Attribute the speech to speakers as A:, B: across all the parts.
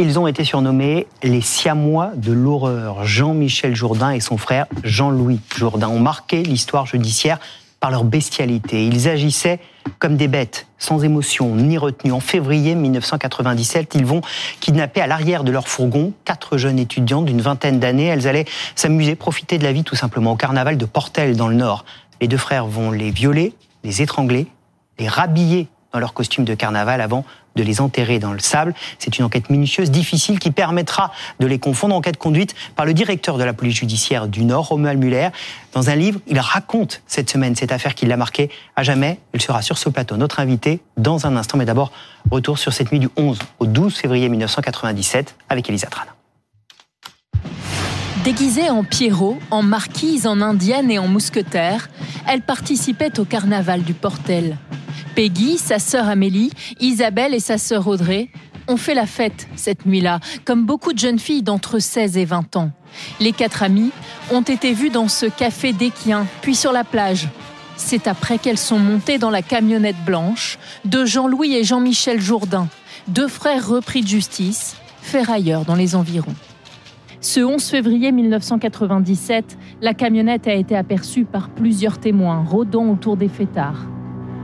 A: Ils ont été surnommés les Siamois de l'horreur. Jean-Michel Jourdain et son frère Jean-Louis Jourdain ont marqué l'histoire judiciaire par leur bestialité. Ils agissaient comme des bêtes, sans émotion ni retenue. En février 1997, ils vont kidnapper à l'arrière de leur fourgon quatre jeunes étudiantes d'une vingtaine d'années. Elles allaient s'amuser, profiter de la vie tout simplement au carnaval de Portel dans le Nord. Les deux frères vont les violer, les étrangler, les rhabiller dans leur costume de carnaval avant de les enterrer dans le sable. C'est une enquête minutieuse, difficile, qui permettra de les confondre. Enquête conduite par le directeur de la police judiciaire du Nord, Romuald Muller. Dans un livre, il raconte cette semaine cette affaire qui l'a marqué à jamais. Il sera sur ce plateau, notre invité, dans un instant. Mais d'abord, retour sur cette nuit du 11 au 12 février 1997 avec Elisa Trana.
B: Déguisée en Pierrot, en marquise, en indienne et en mousquetaire, elle participait au carnaval du Portel. Peggy, sa sœur Amélie, Isabelle et sa sœur Audrey ont fait la fête cette nuit-là, comme beaucoup de jeunes filles d'entre 16 et 20 ans. Les quatre amies ont été vues dans ce café d'Équien, puis sur la plage. C'est après qu'elles sont montées dans la camionnette blanche de Jean-Louis et Jean-Michel Jourdain, deux frères repris de justice, ferrailleurs dans les environs. Ce 11 février 1997, la camionnette a été aperçue par plusieurs témoins rôdant autour des fêtards.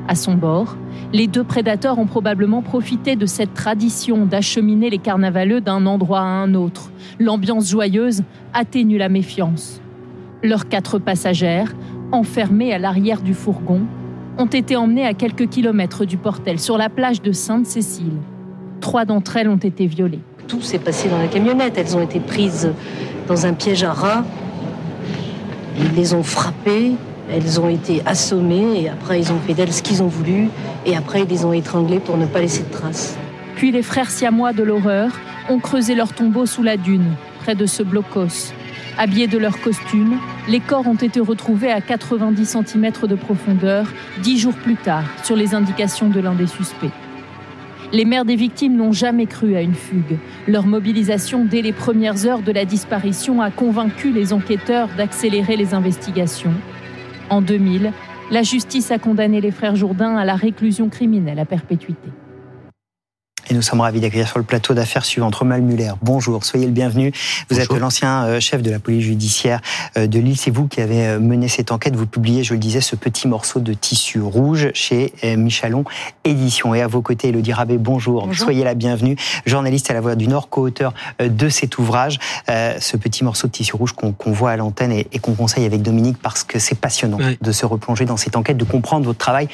B: À son bord, les deux prédateurs ont probablement profité de cette tradition d'acheminer les carnavaleux d'un endroit à un autre. L'ambiance joyeuse atténue la méfiance. Leurs quatre passagères, enfermées à l'arrière du fourgon, ont été emmenées à quelques kilomètres du Portel, sur la plage de Sainte-Cécile. Trois d'entre elles ont été violées.
C: Tout s'est passé dans la camionnette. Elles ont été prises dans un piège à rats. Ils les ont frappées, elles ont été assommées et après ils ont fait d'elles ce qu'ils ont voulu et après ils les ont étranglées pour ne pas laisser de traces.
B: Puis les frères siamois de l'horreur ont creusé leur tombeau sous la dune, près de ce blocos. Habillés de leurs costumes, les corps ont été retrouvés à 90 cm de profondeur dix jours plus tard, sur les indications de l'un des suspects. Les mères des victimes n'ont jamais cru à une fugue. Leur mobilisation dès les premières heures de la disparition a convaincu les enquêteurs d'accélérer les investigations. En 2000, la justice a condamné les frères Jourdain à la réclusion criminelle à perpétuité.
A: Et nous sommes ravis d'accueillir sur le plateau d'affaires suivante Romal Muller. Bonjour, soyez le bienvenu. Vous êtes l'ancien euh, chef de la police judiciaire euh, de Lille. C'est vous qui avez euh, mené cette enquête. Vous publiez, je le disais, ce petit morceau de tissu rouge chez Michalon Édition. Et à vos côtés, Elodie Rabé, bonjour. Soyez la bienvenue. Journaliste à la Voix du Nord, co-auteur de cet ouvrage. Ce petit morceau de tissu rouge qu'on voit à l'antenne et, qu'on conseille avec Dominique parce que c'est passionnant de se replonger dans cette enquête, de comprendre votre travail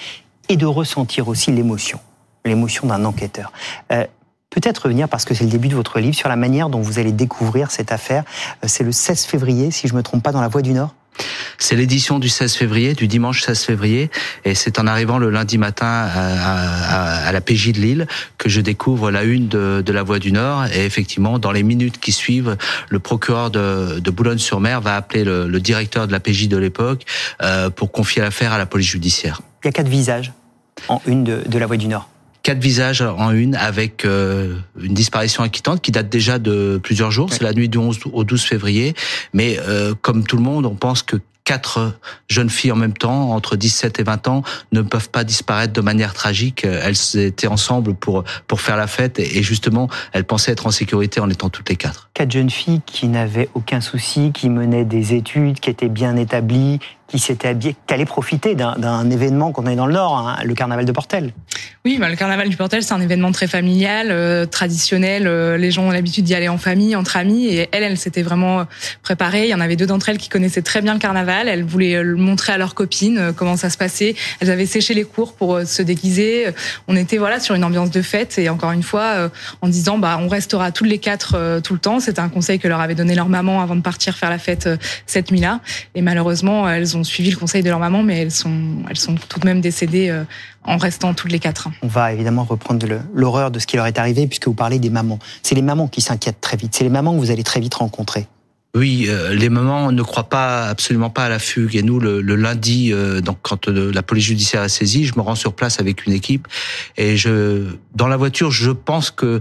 A: et de ressentir aussi l'émotion l'émotion d'un enquêteur. Euh, peut-être revenir, parce que c'est le début de votre livre, sur la manière dont vous allez découvrir cette affaire. Euh, c'est le 16 février, si je ne me trompe pas, dans la Voie du Nord
D: c'est l'édition du 16 février, du dimanche 16 février, et c'est en arrivant le lundi matin à, la PJ de Lille que je découvre la une de, la Voix du Nord. Et effectivement, dans les minutes qui suivent, le procureur de, Boulogne-sur-Mer va appeler le, directeur de la PJ de l'époque euh, pour confier l'affaire à la police judiciaire.
A: Il y a quatre visages en une de la Voix du Nord
D: quatre visages en une avec euh, une disparition inquiétante qui date déjà de plusieurs jours. C'est la nuit du 11 au 12 février. Mais euh, comme tout le monde, on pense que quatre jeunes filles en même temps, entre 17 et 20 ans, ne peuvent pas disparaître de manière tragique. Elles étaient ensemble pour pour faire la fête et justement, elles pensaient être en sécurité en étant toutes les quatre.
A: Quatre jeunes filles qui n'avaient aucun souci, qui menaient des études, qui étaient bien établies, qui s'était habillé, qui allait profiter d'un événement qu'on est dans le Nord, hein, le carnaval de Portel.
E: Oui, bah, le carnaval du Portel, c'est un événement très familial, euh, traditionnel. Euh, les gens ont l'habitude d'y aller en famille, entre amis. Et elle, elle s'était vraiment préparée. Il y en avait deux d'entre elles qui connaissaient très bien le carnaval. Elles voulaient le montrer à leurs copines euh, comment ça se passait. Elles avaient séché les cours pour se déguiser. On était voilà sur une ambiance de fête. Et encore une fois, en disant, bah, on restera toutes les quatre tout le temps. C'était un conseil que leur avait donné leur maman avant de partir faire la fête cette nuit-là. Et malheureusement, elles ont suivi le conseil de leur maman, mais elles sont, elles sont tout de même décédées euh, en restant toutes les quatre.
A: On va évidemment reprendre l'horreur de ce qui leur est arrivé, puisque vous parlez des mamans. C'est les mamans qui s'inquiètent très vite. C'est les mamans que vous allez très vite rencontrer.
D: Oui, euh, les mamans ne croient pas absolument pas à la fugue. Et nous, le, lundi, euh, donc quand euh, la police judiciaire est saisie, je me rends sur place avec une équipe et je, dans la voiture, je pense que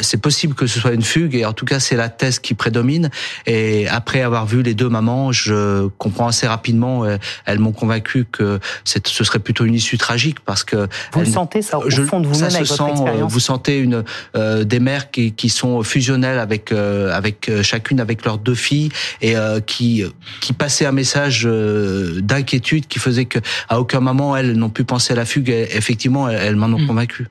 D: c'est possible que ce soit une fugue. Et en tout cas, c'est la thèse qui prédomine. Et après avoir vu les deux mamans, je comprends assez rapidement. elles m'ont convaincu que ce serait plutôt une issue tragique parce que
A: vous le sentez ça au fond de vous-même avec votre expérience.
D: Vous sentez une des mères qui, qui sont fusionnelles avec avec chacune avec leurs deux filles et euh, qui qui passait un message euh, d'inquiétude qui faisait que à aucun moment elles n'ont pu penser à la fugue. effectivement, elles, m'en ont hmm. convaincu.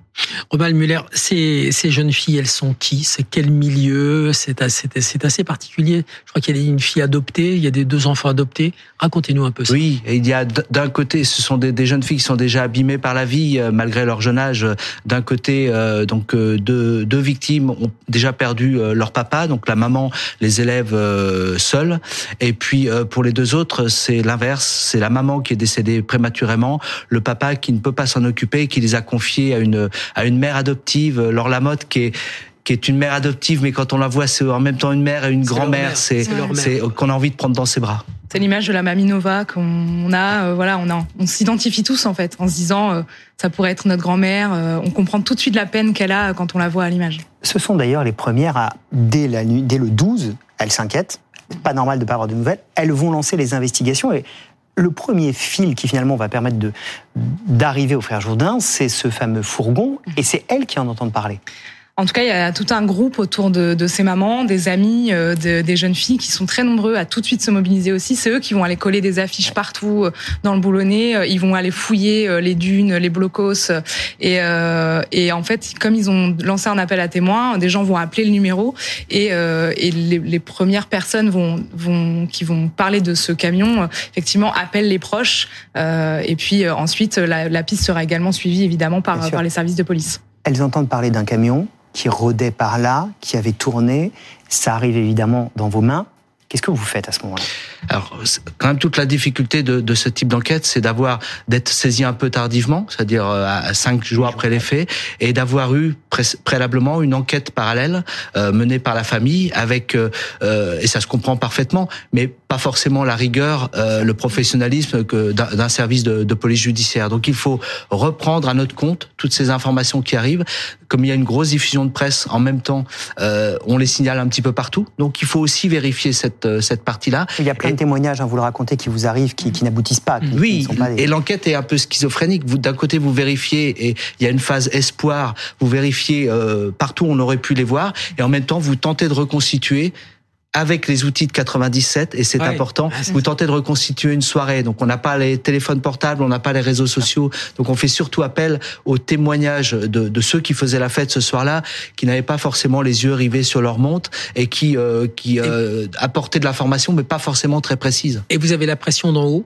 F: Robal Muller, ces, ces jeunes filles, elles sont qui? C'est quel milieu? C'est assez, assez particulier. Je crois qu'il y a une fille adoptée, il y a des deux enfants adoptés. Racontez-nous un peu ça.
D: Oui, il y a d'un côté, ce sont des, jeunes filles qui sont déjà abîmées par la vie euh, malgré leur jeune âge. D'un côté, euh, donc euh, deux, victimes ont déjà perdu leur papa, donc la maman les élève seuls. Et puis pour les deux autres, c'est l'inverse. C'est la maman qui est décédée prématurément, le papa qui ne peut pas s'en occuper, qui les a confiés à une à une mère adoptive, euh, Laure Lamotte, qui est qui est une mère adoptive, mais quand on la voit, c'est en même temps une mère et une grand-mère. C'est qu'on a envie de prendre dans ses bras.
E: C'est l'image de la mamie Nova qu'on a. Euh, voilà, on a, on s'identifie tous en fait, en se disant euh, ça pourrait être notre grand-mère. on comprend tout de suite la peine qu'elle a quand on la voit à l'image.
A: Ce sont d'ailleurs les premières à dès la nuit, dès le 12, elles s'inquiètent. Pas normal de pas avoir de nouvelles. Elles vont lancer les investigations et le premier fil qui finalement va permettre de, d'arriver au frère Jourdain, c'est ce fameux fourgon, et c'est elle qui en entend parler.
E: En tout cas, il y a tout un groupe autour de, de ces mamans, des amis, euh, des jeunes filles qui sont très nombreux à tout de suite se mobiliser aussi. C'est eux qui vont aller coller des affiches partout euh, dans le boulonnais. Euh, ils vont aller fouiller les dunes, les blocos. Et, et en fait, comme ils ont lancé un appel à témoins, des gens vont appeler le numéro et, et les, les, premières personnes vont, vont, qui vont parler de ce camion, effectivement, appellent les proches. et puis ensuite, la, la, piste sera également suivie évidemment par, par les services de police.
A: Elles entendent parler d'un camion qui rôdait par là, qui avait tourné. Ça arrive évidemment dans vos mains. Qu'est-ce que vous faites à ce moment-là?
D: Alors, quand même, toute la difficulté de, de ce type d'enquête, c'est d'avoir d'être saisi un peu tardivement, c'est-à-dire euh, à cinq jours après les faits, et d'avoir eu préalablement une enquête parallèle euh, menée par la famille, avec euh, euh, et ça se comprend parfaitement, mais pas forcément la rigueur, euh, le professionnalisme d'un service de, de, police judiciaire. Donc, il faut reprendre à notre compte toutes ces informations qui arrivent. Comme il y a une grosse diffusion de presse en même temps, on les signale un petit peu partout. Donc, il faut aussi vérifier cette euh, cette, partie-là.
A: Il y a plein de témoignages, hein, vous le racontez, qui vous arrivent, qui, n'aboutissent pas.
D: oui, et l'enquête est un peu schizophrénique. Vous, d'un côté, vous vérifiez, et il y a une phase espoir, vous vérifiez euh, partout où on aurait pu les voir, et en même temps, vous tentez de reconstituer avec les outils de 97 et c'est important. Ah, vous tentez de reconstituer une soirée, donc on n'a pas les téléphones portables, on n'a pas les réseaux sociaux, donc on fait surtout appel aux témoignages de, de ceux qui faisaient la fête ce soir-là, qui n'avaient pas forcément les yeux rivés sur leur montre et qui euh, qui euh, apportaient de l'information, mais pas forcément très précise.
F: Et vous avez la pression d'en haut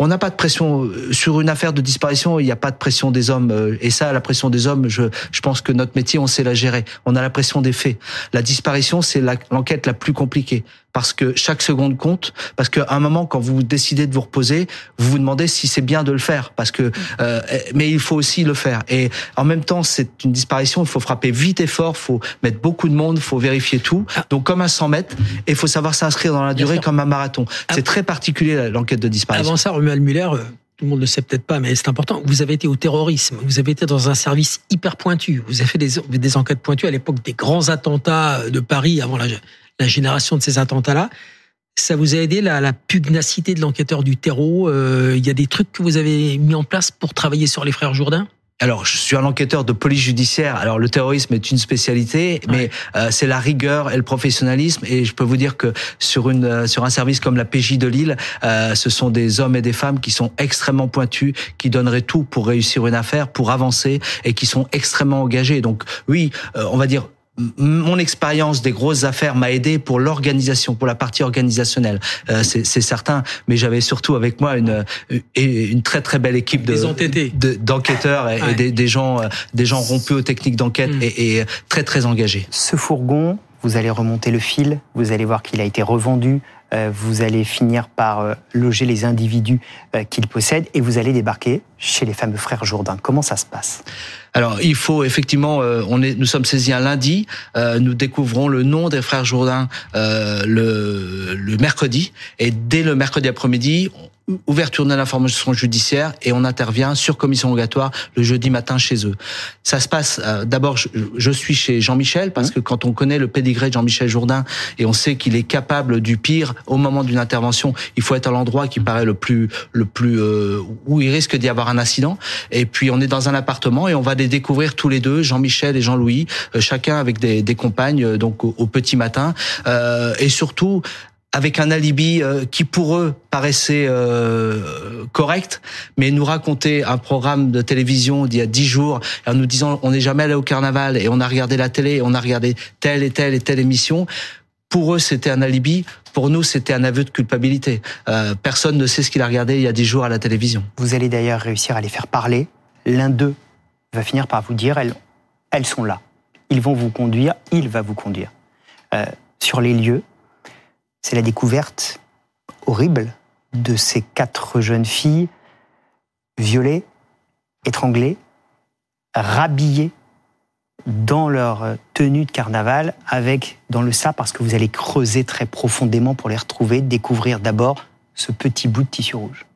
D: on n'a pas de pression euh, sur une affaire de disparition. Il n'y a pas de pression des hommes. Euh, et ça, la pression des hommes, je, je pense que notre métier, on sait la gérer. On a la pression des faits. La disparition, c'est l'enquête la, plus compliquée parce que chaque seconde compte. Parce qu'à un moment, quand vous décidez de vous reposer, vous vous demandez si c'est bien de le faire. Parce que, euh, mais il faut aussi le faire. Et en même temps, c'est une disparition. Il faut frapper vite et fort. Il faut mettre beaucoup de monde. Il faut vérifier tout. Ah. Donc comme un 100 mètres. Et il faut savoir s'inscrire dans la durée comme un marathon. Ah. C'est très particulier l'enquête de disparition.
F: Avant ça, Romuald Muller. Euh, tout le monde ne le sait peut-être pas, mais c'est important. Vous avez été au terrorisme. Vous avez été dans un service hyper pointu. Vous avez fait des, des enquêtes pointues à l'époque des grands attentats de Paris avant la, la génération de ces attentats-là. Ça vous a aidé la, la pugnacité de l'enquêteur du terreau euh, Il y a des trucs que vous avez mis en place pour travailler sur les frères Jourdain?
D: Alors, je suis un enquêteur de police judiciaire. Alors, le terrorisme est une spécialité, mais euh, c'est la rigueur et le professionnalisme. Et je peux vous dire que sur une euh, sur un service comme la PJ de Lille, euh, ce sont des hommes et des femmes qui sont extrêmement pointus, qui donneraient tout pour réussir une affaire, pour avancer, et qui sont extrêmement engagés. Donc, oui, on va dire mon expérience des grosses affaires m'a aidé pour l'organisation, pour la partie organisationnelle, euh, c'est certain. Mais j'avais surtout avec moi une une très très belle équipe de d'enquêteurs et, des, gens des gens rompus aux techniques d'enquête mm. et, et, très très engagés.
A: Ce fourgon, vous allez remonter le fil, vous allez voir qu'il a été revendu Euh, vous allez finir par euh, loger les individus euh, qu'il possède et vous allez débarquer chez les fameux frères Jourdain. Comment ça se passe?
D: Alors, il faut effectivement, on est, nous sommes saisis un lundi. nous découvrons le nom des frères Jourdain le, le mercredi, et dès le mercredi après-midi, ouverture de l'information judiciaire et on intervient sur commission rogatoire le jeudi matin chez eux. Ça se passe euh, d'abord je, suis chez Jean-Michel parce que quand on connaît le pédigré de Jean-Michel Jourdain et on sait qu'il est capable du pire au moment d'une intervention, il faut être à l'endroit qui paraît le plus le plus euh, où il risque d'y avoir un incident et puis on est dans un appartement et on va les découvrir tous les deux Jean-Michel et Jean-Louis euh, chacun avec des, des compagnes donc au, petit matin et surtout avec un alibi euh, qui pour eux paraissait euh, correct, mais nous raconter un programme de télévision d'il y a dix jours en nous disant on n'est jamais allé au carnaval et on a regardé la télé, on a regardé telle et telle et telle émission. Pour eux, c'était un alibi. Pour nous, c'était un aveu de culpabilité. Euh, personne ne sait ce qu'il a regardé il y a dix jours à la télévision.
A: Vous allez d'ailleurs réussir à les faire parler. L'un d'eux va finir par vous dire elles, elles sont là. Ils vont vous conduire. Il va vous conduire sur les lieux c'est la découverte horrible de ces quatre jeunes filles violées, étranglées, rhabillées dans leur tenue de carnaval, avec dans le sable, parce que vous allez creuser très profondément pour les retrouver, découvrir d'abord ce petit bout de tissu rouge.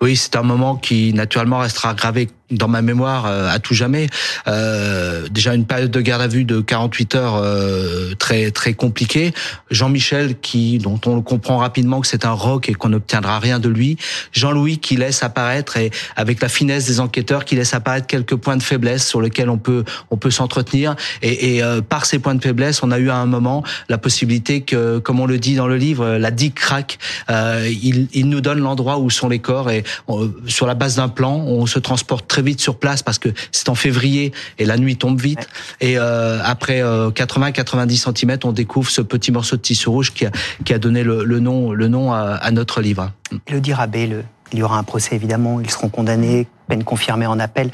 D: Oui, c'est un moment qui naturellement restera gravé dans ma mémoire euh, à tout jamais. Euh, déjà une période de garde à vue de 48 heures euh, très très compliquée. Jean-Michel qui dont on comprend rapidement que c'est un rock et qu'on n'obtiendra rien de lui. Jean-Louis qui laisse apparaître et avec la finesse des enquêteurs qui laisse apparaître quelques points de faiblesse sur lesquels on peut on peut s'entretenir et, et euh, par ces points de faiblesse on a eu à un moment la possibilité que comme on le dit dans le livre la digue craque. Euh, il, il nous donne l'endroit où sont les corps et sur la base d'un plan on se transporte très vite sur place parce que c'est en février et la nuit tombe vite. Et euh, après 80-90 euh, cm, on découvre ce petit morceau de tissu rouge qui a, qui a donné le, nom, le nom à, notre livre.
A: Le Rabé, le, il y aura un procès évidemment, ils seront condamnés, peine confirmée en appel.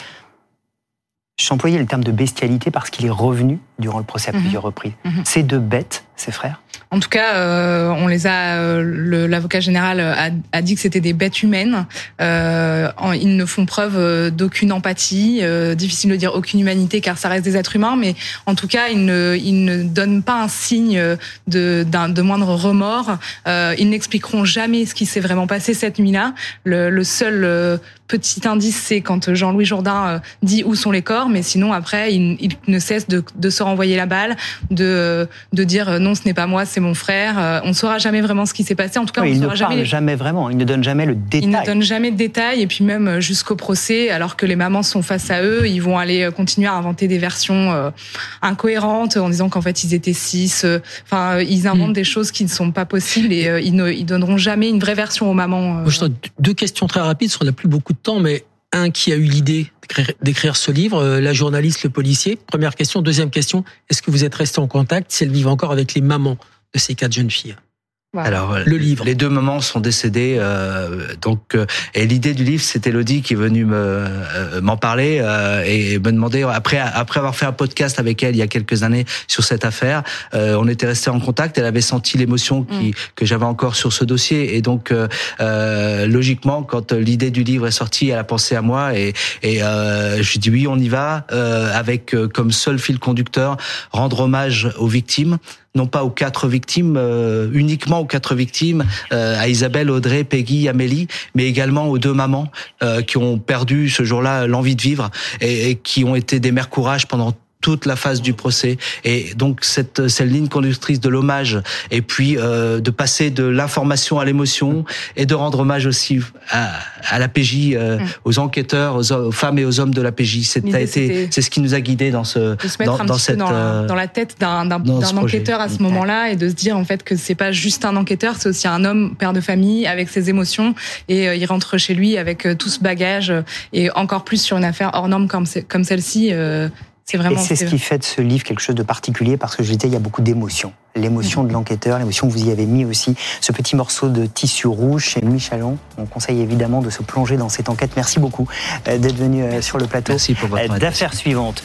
A: J'employais le terme de bestialité parce qu'il est revenu durant le procès à mhm. plusieurs reprises. Mhm. Ces deux bêtes, ses frères,
E: en tout cas, euh, on les a. Euh, l'avocat général a, a, dit que c'était des bêtes humaines. Euh, ils ne font preuve d'aucune empathie. difficile de dire aucune humanité, car ça reste des êtres humains. Mais en tout cas, ils ne, ils ne donnent pas un signe de, de moindre remords. ils n'expliqueront jamais ce qui s'est vraiment passé cette nuit-là. Le, le, seul petit indice, c'est quand Jean-Louis Jourdain dit où sont les corps. Mais sinon, après, il, il ne cesse de, de, se renvoyer la balle, de, de dire non, ce n'est pas moi, c'est mon frère. Euh, on ne saura jamais vraiment ce qui s'est passé. En tout cas, on
A: il
E: ne
A: saura jamais, jamais vraiment. Il ne donne jamais le détail.
E: Il ne donne jamais de détails. Et puis même euh, jusqu'au procès, alors que les mamans sont face à eux, ils vont aller euh, continuer à inventer des versions incohérentes en disant qu'en fait ils étaient six. Enfin, ils inventent hmm. des choses qui ne sont pas possibles et ils ne ils donneront jamais une vraie version aux mamans.
F: Deux questions très rapides, parce qu'on n'a plus beaucoup de temps, mais un qui a eu l'idée d'écrire ce livre, la journaliste, le policier. Première question. Deuxième question, est-ce que vous êtes resté en contact, si elles vivent encore avec les mamans de ces quatre jeunes filles?
D: Alors, le livre. Les deux mamans sont décédées, euh, donc euh, et l'idée du livre, c'est Elodie qui est venue me euh, m'en parler euh, et me demander après après avoir fait un podcast avec elle il y a quelques années sur cette affaire, on était resté en contact. Elle avait senti l'émotion qui mm. que j'avais encore sur ce dossier et donc logiquement, quand l'idée du livre est sortie, elle a pensé à moi et et je lui dis oui, on y va avec comme seul fil conducteur rendre hommage aux victimes non pas aux quatre victimes, euh, uniquement aux quatre victimes, euh, à Isabelle, Audrey, Peggy, Amélie, mais également aux deux mamans euh, qui ont perdu ce jour-là l'envie de vivre et, et, qui ont été des mères courage pendant toute la phase du procès. Et donc cette, cette ligne conductrice de l'hommage et puis euh, de passer de l'information à l'émotion et de rendre hommage aussi à, à la PJ, euh, mm. aux enquêteurs, aux, femmes et aux hommes de la PJ. C'est c'est ce qui nous a guidés dans ce
E: de se mettre dans, un dans cette dans, la, dans la tête d'un enquêteur à ce moment-là et de se dire en fait que c'est pas juste un enquêteur, c'est aussi un homme père de famille avec ses émotions et euh, il rentre chez lui avec tout ce bagage et encore plus sur une affaire hors norme comme comme celle-ci.
A: C'est vraiment. Et c'est ce qui fait de ce livre quelque chose de particulier parce que je disais, il y a beaucoup d'émotions. L'émotion de mm. l'enquêteur, l'émotion que vous y avez mis aussi, ce petit morceau de tissu rouge chez Michalon. On conseille évidemment de se plonger dans cette enquête. Merci beaucoup euh, d'être venu euh, sur le plateau
D: Merci pour votre
A: euh, d'affaires suivantes.